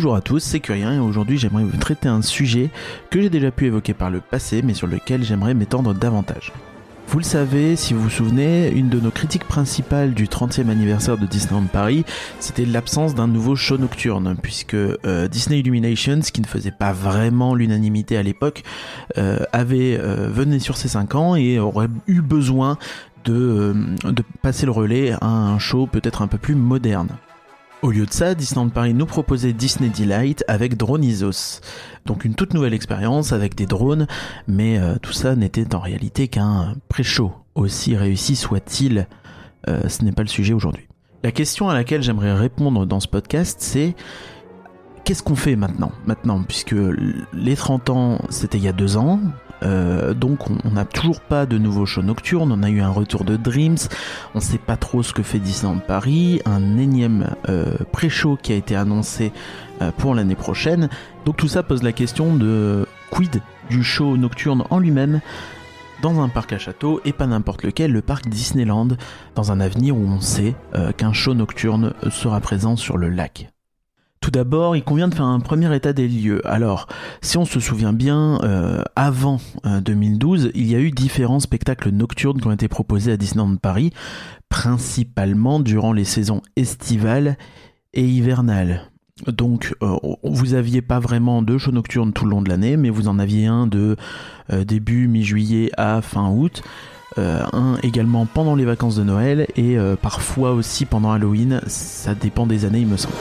Bonjour à tous, c'est Curien et aujourd'hui j'aimerais vous traiter un sujet que j'ai déjà pu évoquer par le passé mais sur lequel j'aimerais m'étendre davantage. Vous le savez, si vous vous souvenez, une de nos critiques principales du 30e anniversaire de Disneyland Paris, c'était l'absence d'un nouveau show nocturne, puisque euh, Disney Illuminations, qui ne faisait pas vraiment l'unanimité à l'époque, euh, avait euh, venait sur ses 5 ans et aurait eu besoin de, de passer le relais à un show peut-être un peu plus moderne. Au lieu de ça, Disneyland Paris nous proposait Disney Delight avec Dronizos. Donc une toute nouvelle expérience avec des drones, mais euh, tout ça n'était en réalité qu'un pré-show. Aussi réussi soit-il, euh, ce n'est pas le sujet aujourd'hui. La question à laquelle j'aimerais répondre dans ce podcast, c'est qu'est-ce qu'on fait maintenant? Maintenant, puisque les 30 ans, c'était il y a deux ans, euh, donc on n'a toujours pas de nouveau show nocturne, on a eu un retour de Dreams, on sait pas trop ce que fait Disneyland Paris, un énième euh, pré-show qui a été annoncé euh, pour l'année prochaine. Donc tout ça pose la question de quid du show nocturne en lui-même dans un parc à château et pas n'importe lequel, le parc Disneyland, dans un avenir où on sait qu'un show nocturne sera présent sur le lac. Tout d'abord, il convient de faire un premier état des lieux. Alors, si on se souvient bien, euh, avant 2012, euh, il y a eu différents spectacles nocturnes qui ont été proposés à Disneyland Paris, principalement durant les saisons estivales et hivernales. Donc, euh, vous aviez pas vraiment de show nocturne tout le long de l'année, mais vous en aviez un de début mi-juillet à fin août. un également pendant les vacances de Noël et parfois aussi pendant Halloween, ça dépend des années il me semble.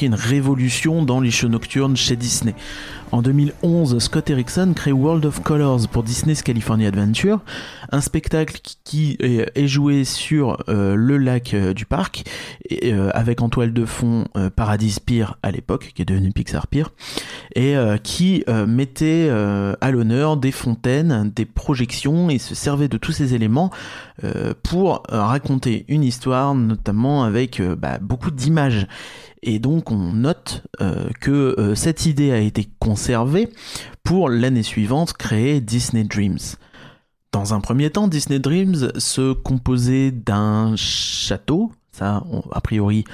2010 vont marquer une révolution dans les shows nocturnes chez Disney. En 2011, Scott Erickson crée World of Colors pour Disney's California Adventure, un spectacle qui est joué sur euh, le lac euh, du parc, euh, avec en toile de fond Paradis Pier à l'époque, qui est devenu Pixar Pier, et qui mettait à l'honneur des fontaines, des projections, et se servait de tous ces éléments pour raconter une histoire, notamment avec bah, beaucoup d'images. Et donc on note euh, que euh, cette idée a été conservée pour l'année suivante créer Disney Dreams. Dans un premier temps, Disney Dreams se composait d'un château, ça a priori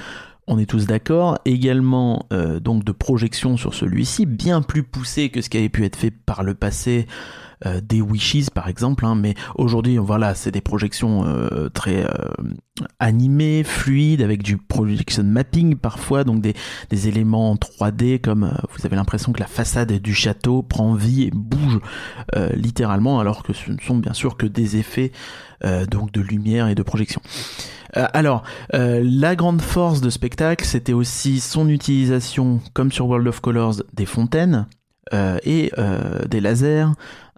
on est tous d'accord, également euh, donc de projections sur celui-ci, bien plus poussées que ce qui avait pu être fait par le passé euh, des wishes par exemple, hein, mais aujourd'hui voilà c'est des projections euh, très euh, animées, fluides, avec du projection mapping parfois, donc des, éléments en 3D comme vous avez l'impression que la façade du château prend vie et bouge littéralement, alors que ce ne sont bien sûr que des effets donc de lumière et de projection. Alors, la grande force de spectacle, c'était aussi son utilisation, comme sur World of Colors, des fontaines et des lasers,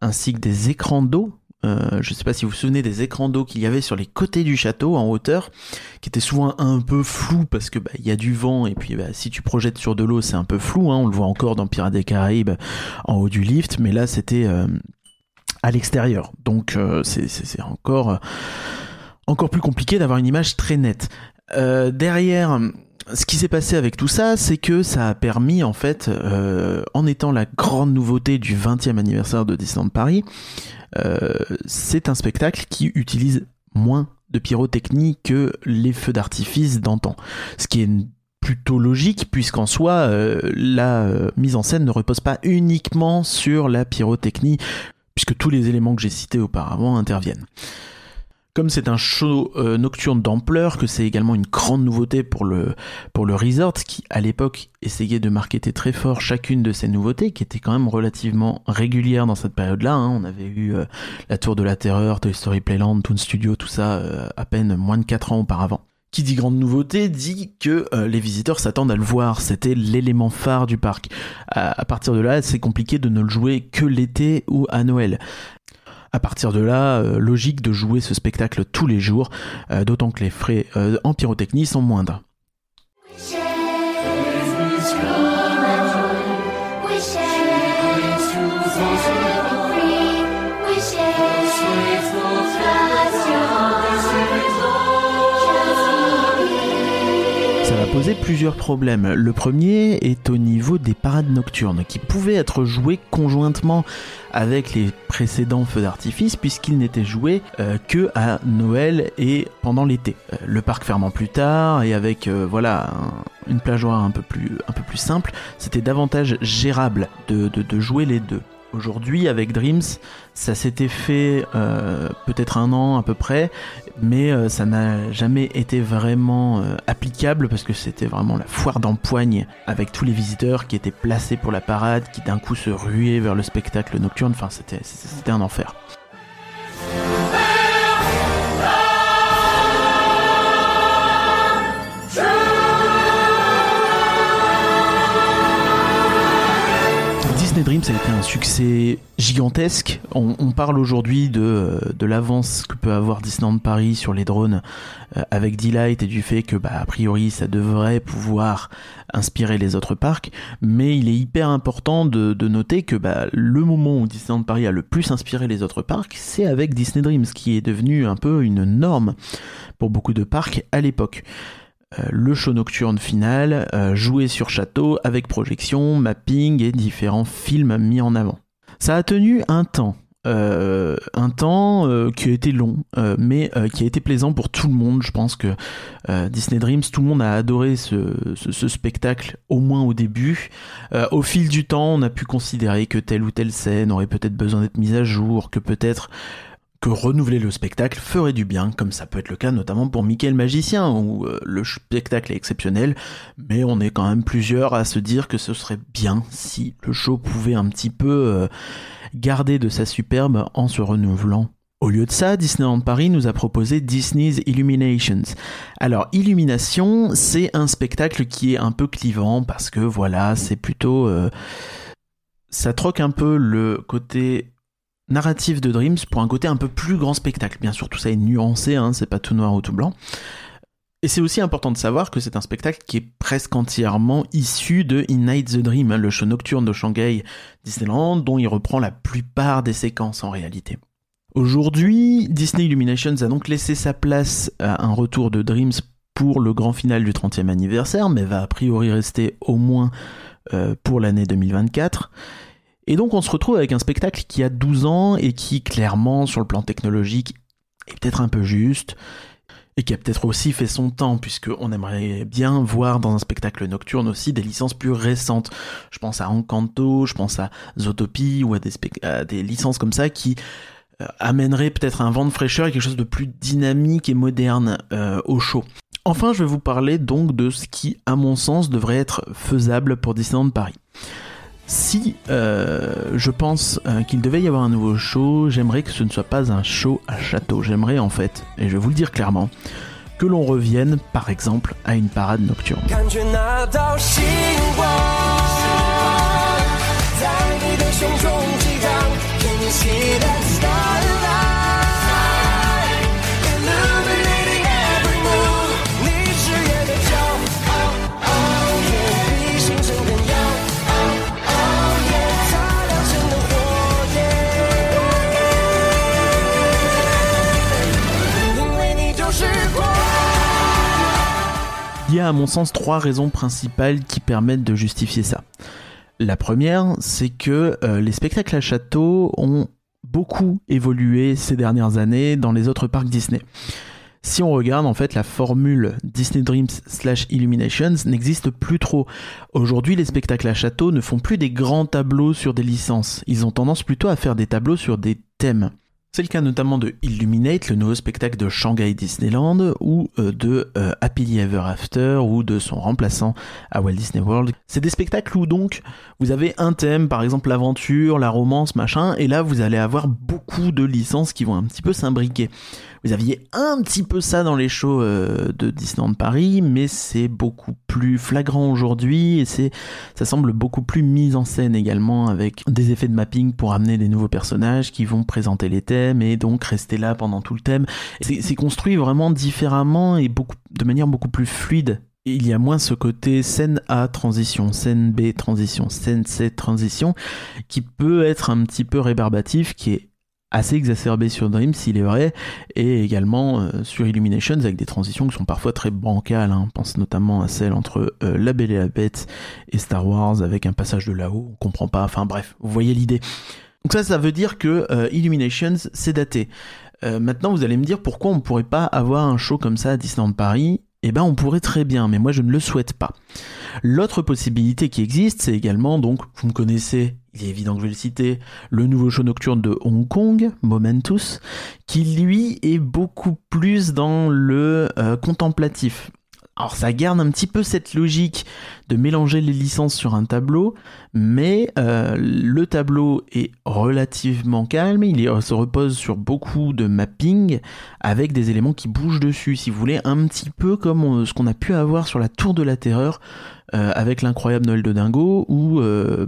ainsi que des écrans d'eau. Euh, je ne sais pas si vous vous souvenez des écrans d'eau qu'il y avait sur les côtés du château en hauteur, qui étaient souvent un peu flous parce que bah, y a du vent et puis bah, si tu projettes sur de l'eau c'est un peu flou. Hein, on le voit encore dans Pirates des Caraïbes en haut du lift, mais là c'était euh, à l'extérieur, donc euh, c'est encore encore plus compliqué d'avoir une image très nette. Derrière ce qui s'est passé avec tout ça, c'est que ça a permis, en fait, euh, en étant la grande nouveauté du 20e anniversaire de Disneyland Paris, euh, c'est un spectacle qui utilise moins de pyrotechnie que les feux d'artifice d'antan. Ce qui est plutôt logique puisqu'en soi euh, la mise en scène ne repose pas uniquement sur la pyrotechnie puisque tous les éléments que j'ai cités auparavant interviennent. Comme c'est un show euh, nocturne d'ampleur, que c'est également une grande nouveauté pour le, pour le resort, qui à l'époque essayait de marketer très fort chacune de ces nouveautés, qui étaient quand même relativement régulières dans cette période-là. Hein. On avait eu euh, la Tour de la Terreur, Toy Story Playland, Toon Studio, tout ça euh, à peine moins de 4 ans auparavant. Qui dit grande nouveauté dit que les visiteurs s'attendent à le voir. C'était l'élément phare du parc. À, à partir de là, c'est compliqué de ne le jouer que l'été ou à Noël. À partir de là, euh, logique de jouer ce spectacle tous les jours, euh, d'autant que les frais euh, en pyrotechnie sont moindres. Posait plusieurs problèmes. Le premier est au niveau des parades nocturnes, qui pouvaient être jouées conjointement avec les précédents feux d'artifice, puisqu'ils n'étaient joués euh, que à Noël et pendant l'été. Euh, le parc fermant plus tard, et avec euh, voilà une plage horaire un peu plus, simple, c'était davantage gérable de jouer les deux. Aujourd'hui, avec Dreams, ça s'était fait euh, peut-être un an à peu près, mais euh, ça n'a jamais été vraiment euh, applicable parce que c'était vraiment la foire d'empoigne avec tous les visiteurs qui étaient placés pour la parade, qui d'un coup se ruaient vers le spectacle nocturne. Enfin, c'était un enfer. Dreams a été un succès gigantesque. On, parle aujourd'hui de, l'avance que peut avoir Disneyland Paris sur les drones euh, avec Delight et du fait que, bah, a priori, ça devrait pouvoir inspirer les autres parcs. Mais il est hyper important de, noter que bah, le moment où Disneyland Paris a le plus inspiré les autres parcs, c'est avec Disney Dreams, qui est devenu un peu une norme pour beaucoup de parcs à l'époque. Euh, le show nocturne final, euh, joué sur château avec projection, mapping et différents films mis en avant. Ça a tenu un temps. Euh, un temps qui a été long, mais qui a été plaisant pour tout le monde. Je pense que Disney Dreams, tout le monde a adoré ce, ce spectacle, au moins au début. au fil du temps, on a pu considérer que telle ou telle scène aurait peut-être besoin d'être mise à jour, que peut-être que renouveler le spectacle ferait du bien, comme ça peut être le cas notamment pour Mickey le magicien, où euh, le spectacle est exceptionnel, mais on est quand même plusieurs à se dire que ce serait bien si le show pouvait un petit peu euh, garder de sa superbe en se renouvelant. Au lieu de ça, Disneyland Paris nous a proposé Disney's Illuminations. Alors, Illumination, c'est un spectacle qui est un peu clivant parce que voilà, c'est plutôt... Euh, ça troque un peu le côté narratif de Dreams pour un côté un peu plus grand spectacle. Bien sûr, tout ça est nuancé, hein, c'est pas tout noir ou tout blanc. Et c'est aussi important de savoir que c'est un spectacle qui est presque entièrement issu de In Night the Dream, hein, le show nocturne de Shanghai Disneyland, dont il reprend la plupart des séquences en réalité. Aujourd'hui, Disney Illuminations a donc laissé sa place à un retour de Dreams pour le grand final du 30e anniversaire, mais va a priori rester au moins euh, pour l'année 2024. Et donc on se retrouve avec un spectacle qui a 12 ans et qui clairement sur le plan technologique est peut-être un peu juste et qui a peut-être aussi fait son temps puisqu'on aimerait bien voir dans un spectacle nocturne aussi des licences plus récentes. Je pense à Encanto, je pense à Zootopie ou à des, licences comme ça qui euh, amèneraient peut-être un vent de fraîcheur et quelque chose de plus dynamique et moderne euh, au show. Enfin, je vais vous parler donc de ce qui, à mon sens, devrait être faisable pour Disneyland Paris. Si euh, je pense euh, qu'il devait y avoir un nouveau show, j'aimerais que ce ne soit pas un show à château. J'aimerais en fait, et je vais vous le dire clairement, que l'on revienne par exemple à une parade nocturne. À mon sens trois raisons principales qui permettent de justifier ça. La première, c'est que euh, les spectacles à château ont beaucoup évolué ces dernières années dans les autres parcs Disney. Si on regarde, en fait, la formule Disney Dreams slash Illuminations n'existe plus trop. Aujourd'hui, les spectacles à château ne font plus des grands tableaux sur des licences. Ils ont tendance plutôt à faire des tableaux sur des thèmes. C'est le cas notamment de Illuminate, le nouveau spectacle de Shanghai Disneyland, ou euh, de euh, Happily Ever After, ou de son remplaçant à Walt Disney World. C'est des spectacles où donc vous avez un thème, par exemple l'aventure, la romance, machin, et là vous allez avoir beaucoup de licences qui vont un petit peu s'imbriquer. Vous aviez un petit peu ça dans les shows euh, de Disneyland Paris, mais c'est beaucoup plus flagrant aujourd'hui et ça semble beaucoup plus mis en scène également avec des effets de mapping pour amener des nouveaux personnages qui vont présenter les thèmes et donc rester là pendant tout le thème. C'est, construit vraiment différemment et beaucoup, de manière beaucoup plus fluide il y a moins ce côté scène A transition, scène B transition, scène C transition, qui peut être un petit peu rébarbatif, qui est assez exacerbé sur Dreams, s'il est vrai, et également euh, sur Illuminations avec des transitions qui sont parfois très bancales. Hein. Pense notamment à celle entre euh, La Belle et la Bête et Star Wars avec un passage de là-haut, on comprend pas. Enfin bref, vous voyez l'idée. Donc ça, ça veut dire que euh, Illuminations, c'est daté. maintenant, vous allez me dire pourquoi on ne pourrait pas avoir un show comme ça à Disneyland Paris? Eh ben on pourrait très bien, mais moi je ne le souhaite pas. L'autre possibilité qui existe, c'est également, donc, vous me connaissez, il est évident que je vais le citer, le nouveau show nocturne de Hong Kong, Momentus, qui lui est beaucoup plus dans le euh, contemplatif. Alors ça garde un petit peu cette logique de mélanger les licences sur un tableau, mais euh, le tableau est relativement calme, il se repose sur beaucoup de mapping avec des éléments qui bougent dessus, si vous voulez, un petit peu comme ce qu'on a pu avoir sur la Tour de la Terreur euh, avec l'incroyable Noël de Dingo ou euh,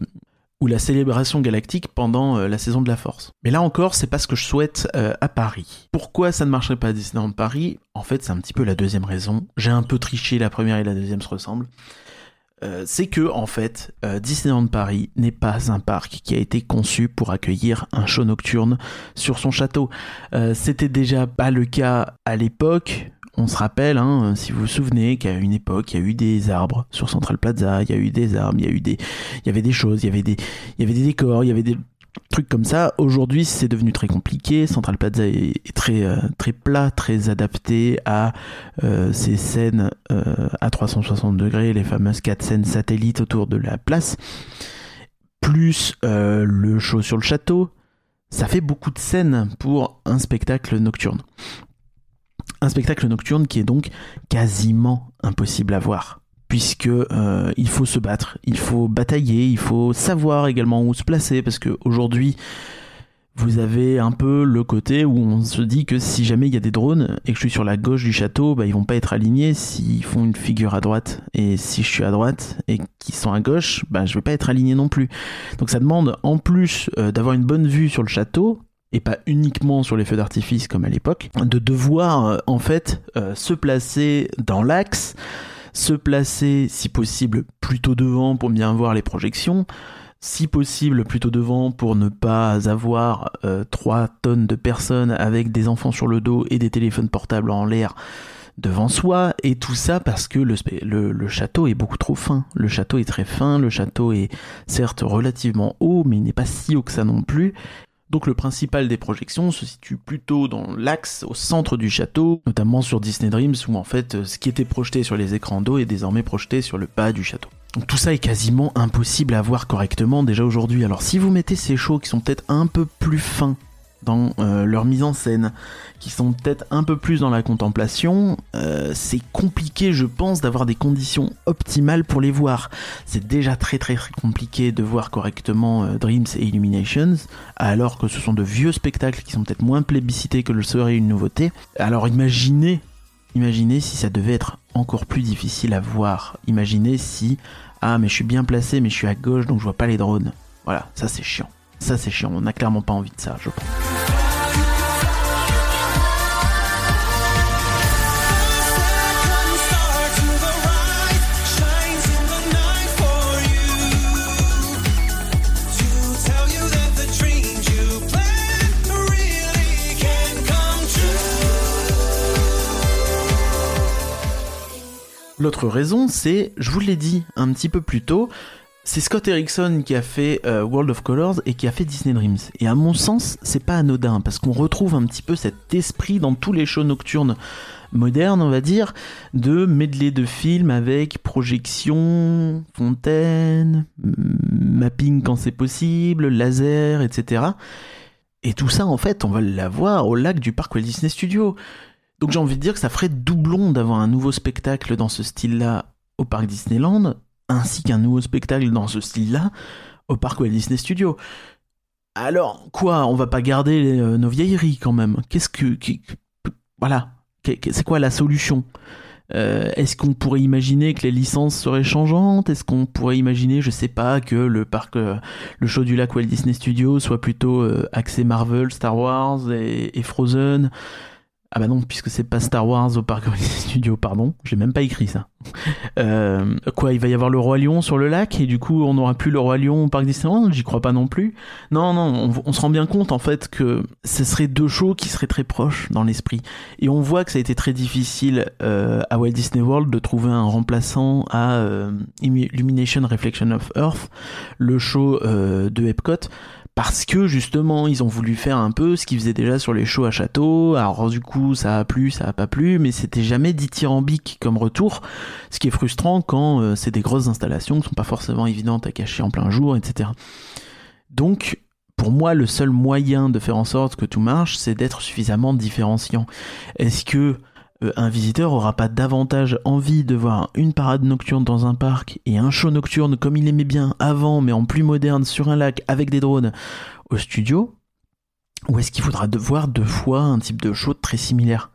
ou la célébration galactique pendant euh, la saison de la Force. Mais là encore, c'est pas ce que je souhaite euh, à Paris. Pourquoi ça ne marcherait pas à Disneyland Paris? En fait, c'est un petit peu la deuxième raison. J'ai un peu triché, la première et la deuxième se ressemblent. Euh, c'est que en fait, Disneyland Paris n'est pas un parc qui a été conçu pour accueillir un show nocturne sur son château. C'était déjà pas le cas à l'époque on se rappelle, hein, si vous vous souvenez, qu'à une époque, il y a eu des arbres sur Central Plaza, il y a eu des arbres, il y a eu des, avait des choses, il y avait des, décors, il y avait des trucs comme ça. Aujourd'hui, c'est devenu très compliqué. Central Plaza est, très, euh, très plat, très adapté à euh, ces scènes euh, à 360 degrés, les fameuses quatre scènes satellites autour de la place, plus le show sur le château. Ça fait beaucoup de scènes pour un spectacle nocturne. Un spectacle nocturne qui est donc quasiment impossible à voir puisque euh, il faut se battre, il faut batailler, il faut savoir également où se placer parce que aujourd'hui vous avez un peu le côté où on se dit que si jamais il y a des drones et que je suis sur la gauche du château, bah, ils vont pas être alignés s'ils font une figure à droite. Et si je suis à droite et qu'ils sont à gauche, bah, je vais pas être aligné non plus. Donc ça demande en plus euh, d'avoir une bonne vue sur le château, et pas uniquement sur les feux d'artifice comme à l'époque, de devoir euh, en fait euh, se placer dans l'axe, se placer si possible plutôt devant pour bien voir les projections, si possible plutôt devant pour ne pas avoir euh, 3 tonnes de personnes avec des enfants sur le dos et des téléphones portables en l'air devant soi, et tout ça parce que le, le, le, château est beaucoup trop fin. Le château est très fin, le château est certes relativement haut, mais il n'est pas si haut que ça non plus, donc le principal des projections se situe plutôt dans l'axe au centre du château, notamment sur Disney Dreams où en fait euh, ce qui était projeté sur les écrans d'eau est désormais projeté sur le bas du château. Donc tout ça est quasiment impossible à voir correctement déjà aujourd'hui. Alors si vous mettez ces shows qui sont peut-être un peu plus fins dans euh, leur mise en scène, qui sont peut-être un peu plus dans la contemplation, euh, c'est compliqué, je pense, d'avoir des conditions optimales pour les voir. C'est déjà très très très compliqué de voir correctement euh, Dreams et Illuminations, alors que ce sont de vieux spectacles qui sont peut-être moins plébiscités que le serait une nouveauté. Alors imaginez, imaginez si ça devait être encore plus difficile à voir. Imaginez si, ah mais je suis bien placé, mais je suis à gauche, donc je vois pas les drones. Voilà, ça c'est chiant. Ça, c'est chiant. On n'a clairement pas envie de ça, je pense. L'autre raison, c'est, je vous l'ai dit un petit peu plus tôt, c'est Scott Erickson qui a fait euh, World of Colors et qui a fait Disney Dreams. Et à mon sens, c'est pas anodin parce qu'on retrouve un petit peu cet esprit dans tous les shows nocturnes modernes, on va dire, de medley de films avec projection, fontaine, mapping quand c'est possible, laser, etc. Et tout ça, en fait, on va l'avoir au lac du parc Walt Disney Studios. Donc j'ai envie de dire que ça ferait doublon d'avoir un nouveau spectacle dans ce style-là au parc Disneyland ainsi qu'un nouveau spectacle dans ce style-là au parc Walt Disney Studios. Alors, quoi, on va pas garder euh, nos vieilleries quand même? Qu'est-ce que... voilà, c'est quoi la solution? Euh, Est-ce qu'on pourrait imaginer que les licences seraient changeantes? Est-ce qu'on pourrait imaginer, je sais pas, que le parc, euh, le show du lac Walt Disney Studios soit plutôt axé Marvel, Star Wars et, et Frozen? Ah bah non, puisque c'est pas Star Wars au parc Studio, pardon, j'ai même pas écrit ça. Euh, quoi, il va y avoir le Roi Lion sur le lac et du coup on n'aura plus le Roi Lion au parc Disneyland? J'y crois pas non plus. Non, non, on, se rend bien compte en fait que ce serait deux shows qui seraient très proches dans l'esprit. Et on voit que ça a été très difficile euh, à Walt Disney World de trouver un remplaçant à euh, Illumination Reflection of Earth, le show de Epcot parce que justement ils ont voulu faire un peu ce qu'ils faisaient déjà sur les shows à château. Alors du coup ça a plu, ça a pas plu, mais c'était jamais dithyrambique comme retour, ce qui est frustrant quand euh, c'est des grosses installations qui sont pas forcément évidentes à cacher en plein jour, etc. Donc pour moi, le seul moyen de faire en sorte que tout marche, c'est d'être suffisamment différenciant. Est-ce que un visiteur aura pas davantage envie de voir une parade nocturne dans un parc et un show nocturne comme il aimait bien avant, mais en plus moderne sur un lac avec des drones au studio? Ou est-ce qu'il faudra voir deux fois un type de show très similaire?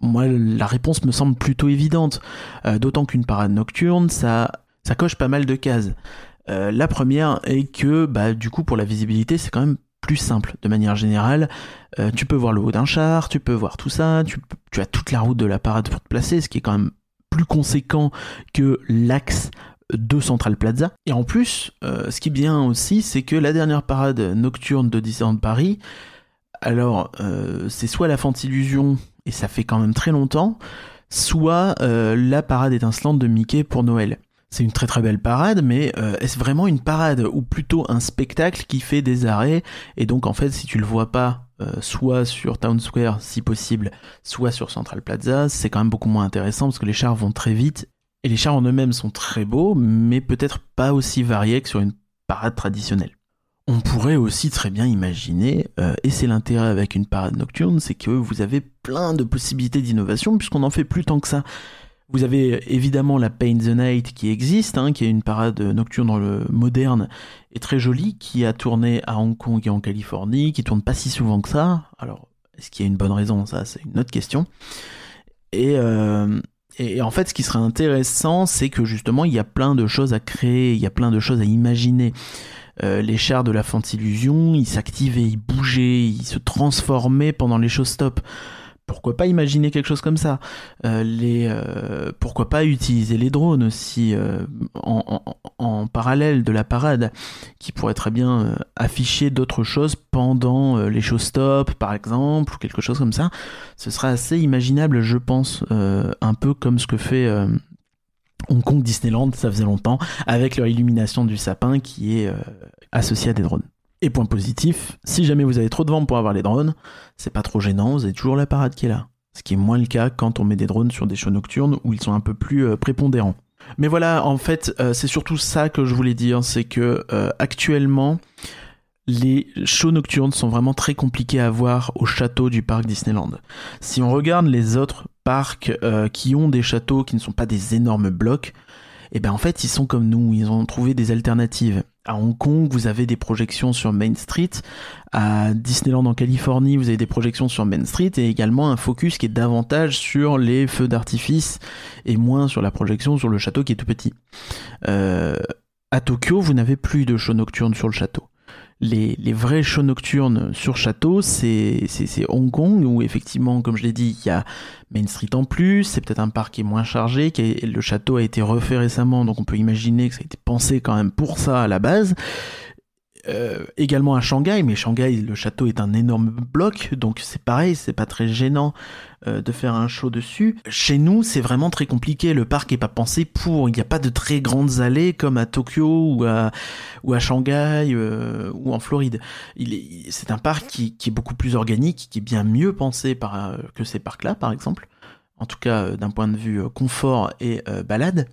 Moi, la réponse me semble plutôt évidente. Euh, d'autant qu'une parade nocturne, ça, ça coche pas mal de cases. Euh, la première est que, bah, du coup, pour la visibilité, c'est quand même plus simple de manière générale. Euh, tu peux voir le haut d'un char, tu peux voir tout ça, tu, as toute la route de la parade pour te placer, ce qui est quand même plus conséquent que l'axe de Central Plaza. Et en plus, euh, ce qui est bien aussi, c'est que la dernière parade nocturne de Disneyland Paris, alors euh, c'est soit la Fantillusion, et ça fait quand même très longtemps, soit la parade étincelante de Mickey pour Noël. C'est une très très belle parade, mais euh, est-ce vraiment une parade ou plutôt un spectacle qui fait des arrêts Et donc en fait, si tu le vois pas, euh, soit sur Town Square si possible, soit sur Central Plaza, c'est quand même beaucoup moins intéressant parce que les chars vont très vite et les chars en eux-mêmes sont très beaux, mais peut-être pas aussi variés que sur une parade traditionnelle. On pourrait aussi très bien imaginer, euh, et c'est l'intérêt avec une parade nocturne, c'est que vous avez plein de possibilités d'innovation puisqu'on n'en fait plus tant que ça. Vous avez évidemment la Paint the Night qui existe, hein, qui est une parade nocturne dans le moderne et très jolie, qui a tourné à Hong Kong et en Californie, qui tourne pas si souvent que ça. Alors, est-ce qu'il y a une bonne raison? Ça, c'est une autre question. Et, euh, et, en fait, ce qui serait intéressant, c'est que justement, il y a plein de choses à créer, il y a plein de choses à imaginer. Euh, les chars de la Fantillusion, ils s'activaient, ils bougeaient, ils se transformaient pendant les showstops pourquoi pas imaginer quelque chose comme ça? Euh, les, euh, Pourquoi pas utiliser les drones aussi euh, en, parallèle de la parade, qui pourrait très bien afficher d'autres choses pendant les show stop par exemple, ou quelque chose comme ça. Ce serait assez imaginable, je pense, un peu comme ce que fait Hong Kong Disneyland, ça faisait longtemps, avec leur illumination du sapin qui est associée à des drones. Et point positif, si jamais vous avez trop de vent pour avoir les drones, c'est pas trop gênant, vous avez toujours la parade qui est là. Ce qui est moins le cas quand on met des drones sur des shows nocturnes où ils sont un peu plus euh, prépondérants. Mais voilà, en fait, euh, c'est surtout ça que je voulais dire, c'est que euh, actuellement, les shows nocturnes sont vraiment très compliqués à voir au château du parc Disneyland. Si on regarde les autres parcs qui ont des châteaux qui ne sont pas des énormes blocs, et eh ben en fait ils sont comme nous, ils ont trouvé des alternatives. À Hong Kong, vous avez des projections sur Main Street. À Disneyland en Californie, vous avez des projections sur Main Street et également un focus qui est davantage sur les feux d'artifice et moins sur la projection sur le château qui est tout petit. Euh, à Tokyo, vous n'avez plus de show nocturne sur le château les, vrais shows nocturnes sur château, c'est Hong Kong, où effectivement, comme je l'ai dit, il y a Main Street en plus, c'est peut-être un parc qui est moins chargé, qui le château a été refait récemment, donc on peut imaginer que ça a été pensé quand même pour ça à la base. Euh, également à Shanghai, mais Shanghai, le château est un énorme bloc, donc c'est pareil, c'est pas très gênant euh, de faire un show dessus. Chez nous, c'est vraiment très compliqué. Le parc est pas pensé pour. Il n'y a pas de très grandes allées comme à Tokyo ou à ou à Shanghai euh, ou en Floride. Il c'est un parc qui, qui, est beaucoup plus organique, qui est bien mieux pensé par que ces parcs-là, par exemple. En tout cas, d'un point de vue confort et balade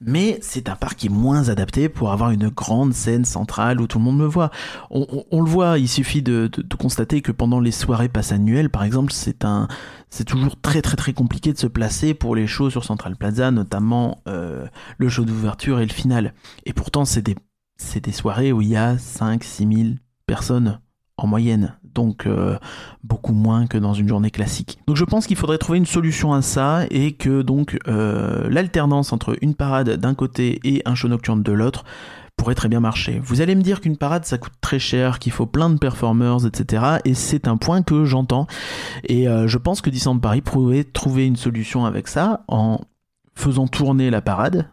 mais c'est un parc qui est moins adapté pour avoir une grande scène centrale où tout le monde me voit. On, le voit, il suffit de, constater que pendant les soirées passe annuelles, par exemple, c'est un, c'est toujours très très très compliqué de se placer pour les shows sur Central Plaza, notamment euh, le show d'ouverture et le final. Et pourtant, c'est des, c'est des soirées où il y a 5 6 000 personnes en moyenne, donc euh, beaucoup moins que dans une journée classique. Donc je pense qu'il faudrait trouver une solution à ça et que donc euh, l'alternance entre une parade d'un côté et un show nocturne de l'autre pourrait très bien marcher. Vous allez me dire qu'une parade ça coûte très cher, qu'il faut plein de performers, etc. Et c'est un point que j'entends. Et euh, je pense que Disneyland Paris pourrait trouver une solution avec ça en faisant tourner la parade,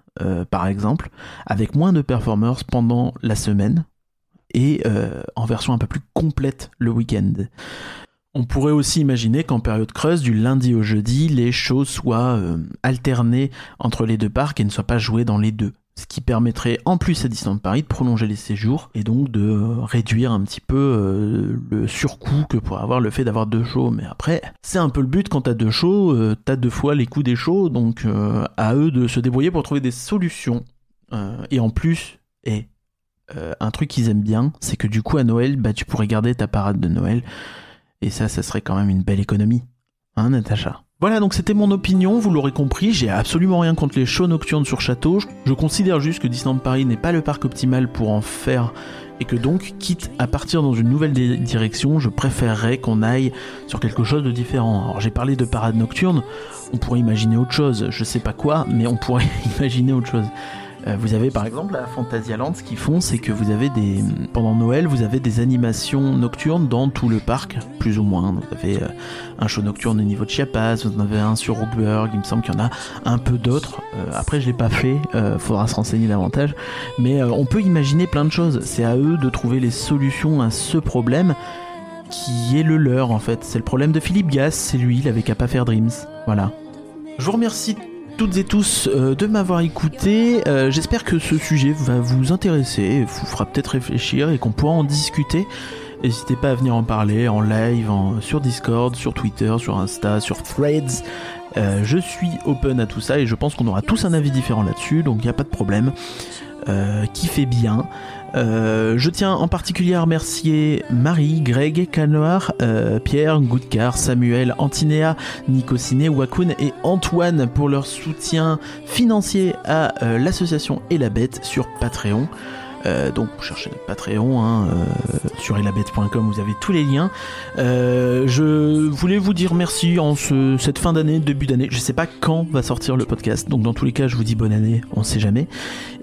par exemple, avec moins de performers pendant la semaine et euh, en version un peu plus complète le week-end. On pourrait aussi imaginer qu'en période creuse, du lundi au jeudi, les shows soient alternées entre les deux parcs et ne soient pas joués dans les deux ce qui permettrait en plus à Disneyland Paris de prolonger les séjours et donc de euh, réduire un petit peu euh, le surcoût que pourrait avoir le fait d'avoir deux shows. Mais après, c'est un peu le but quand t'as deux shows, euh, t'as deux fois les coûts des shows, donc à eux de se débrouiller pour trouver des solutions. et en plus, et un truc qu'ils aiment bien, c'est que du coup à Noël, bah tu pourrais garder ta parade de Noël, et ça, ça serait quand même une belle économie, hein Natacha? Voilà, donc c'était mon opinion, vous l'aurez compris, j'ai absolument rien contre les shows nocturnes sur château. Je considère juste que Disneyland Paris n'est pas le parc optimal pour en faire et que donc, quitte à partir dans une nouvelle direction, je préférerais qu'on aille sur quelque chose de différent. Alors j'ai parlé de parade nocturne, on pourrait imaginer autre chose, je sais pas quoi, mais on pourrait imaginer autre chose. Euh, vous avez par exemple à Fantasyland, ce qu'ils font, c'est que vous avez des. Pendant Noël, vous avez des animations nocturnes dans tout le parc, plus ou moins. Vous avez euh, un show nocturne au niveau de Chiapas, vous en avez un sur Rookburg, il me semble qu'il y en a un peu d'autres. Euh, après, je l'ai pas fait, faudra se renseigner davantage. Mais on peut imaginer plein de choses. C'est à eux de trouver les solutions à ce problème qui est le leur en fait. C'est le problème de Philippe Gass, c'est lui, il avait qu'à pas faire Dreams. Voilà. Je vous remercie toutes et tous euh, de m'avoir écouté. Euh, j'espère que ce sujet va vous intéresser, vous fera peut-être réfléchir et qu'on pourra en discuter. N'hésitez pas à venir en parler en live, sur Discord, sur Twitter, sur Insta, sur Threads. Euh, je suis open à tout ça et je pense qu'on aura tous un avis différent là-dessus, donc il n'y a pas de problème. qui fait bien. Euh, je tiens en particulier à remercier Marie, Greg, Canoir, euh, Pierre, Goudcar, Samuel, Antinéa, Nicociné, Wakun et Antoine pour leur soutien financier à euh, l'association Et la Bête sur Patreon. Euh, donc vous cherchez notre Patreon hein, euh, sur elabette.com, vous avez tous les liens. Euh, je voulais vous dire merci en ce, cette fin d'année, début d'année. Je sais pas quand va sortir le podcast, donc dans tous les cas, je vous dis bonne année, on sait jamais,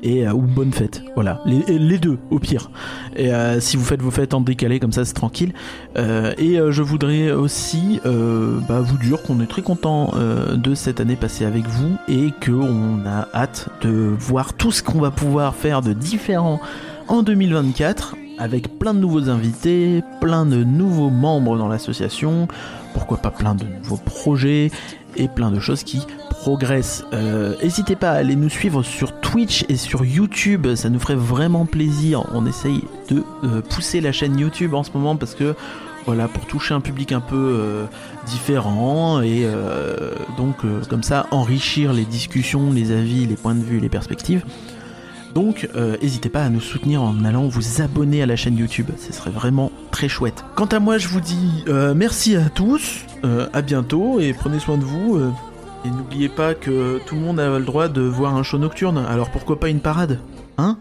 et ou bonne fête. Voilà, les, deux au pire. Et si vous faites vos fêtes en décalé comme ça, c'est tranquille. et je voudrais aussi bah, vous dire qu'on est très content de cette année passée avec vous et qu'on a hâte de voir tout ce qu'on va pouvoir faire de différents en 2024 avec plein de nouveaux invités, plein de nouveaux membres dans l'association, pourquoi pas plein de nouveaux projets et plein de choses qui progressent. Euh, n'hésitez pas à aller nous suivre sur Twitch et sur YouTube, ça nous ferait vraiment plaisir. On essaye de euh, pousser la chaîne YouTube en ce moment parce que voilà pour toucher un public un peu euh, différent et donc comme ça enrichir les discussions, les avis, les points de vue, les perspectives. Donc euh, n'hésitez pas à nous soutenir en allant vous abonner à la chaîne YouTube, ce serait vraiment très chouette. Quant à moi je vous dis euh, merci à tous, euh, à bientôt et prenez soin de vous. et n'oubliez pas que tout le monde a le droit de voir un show nocturne, alors pourquoi pas une parade Hein?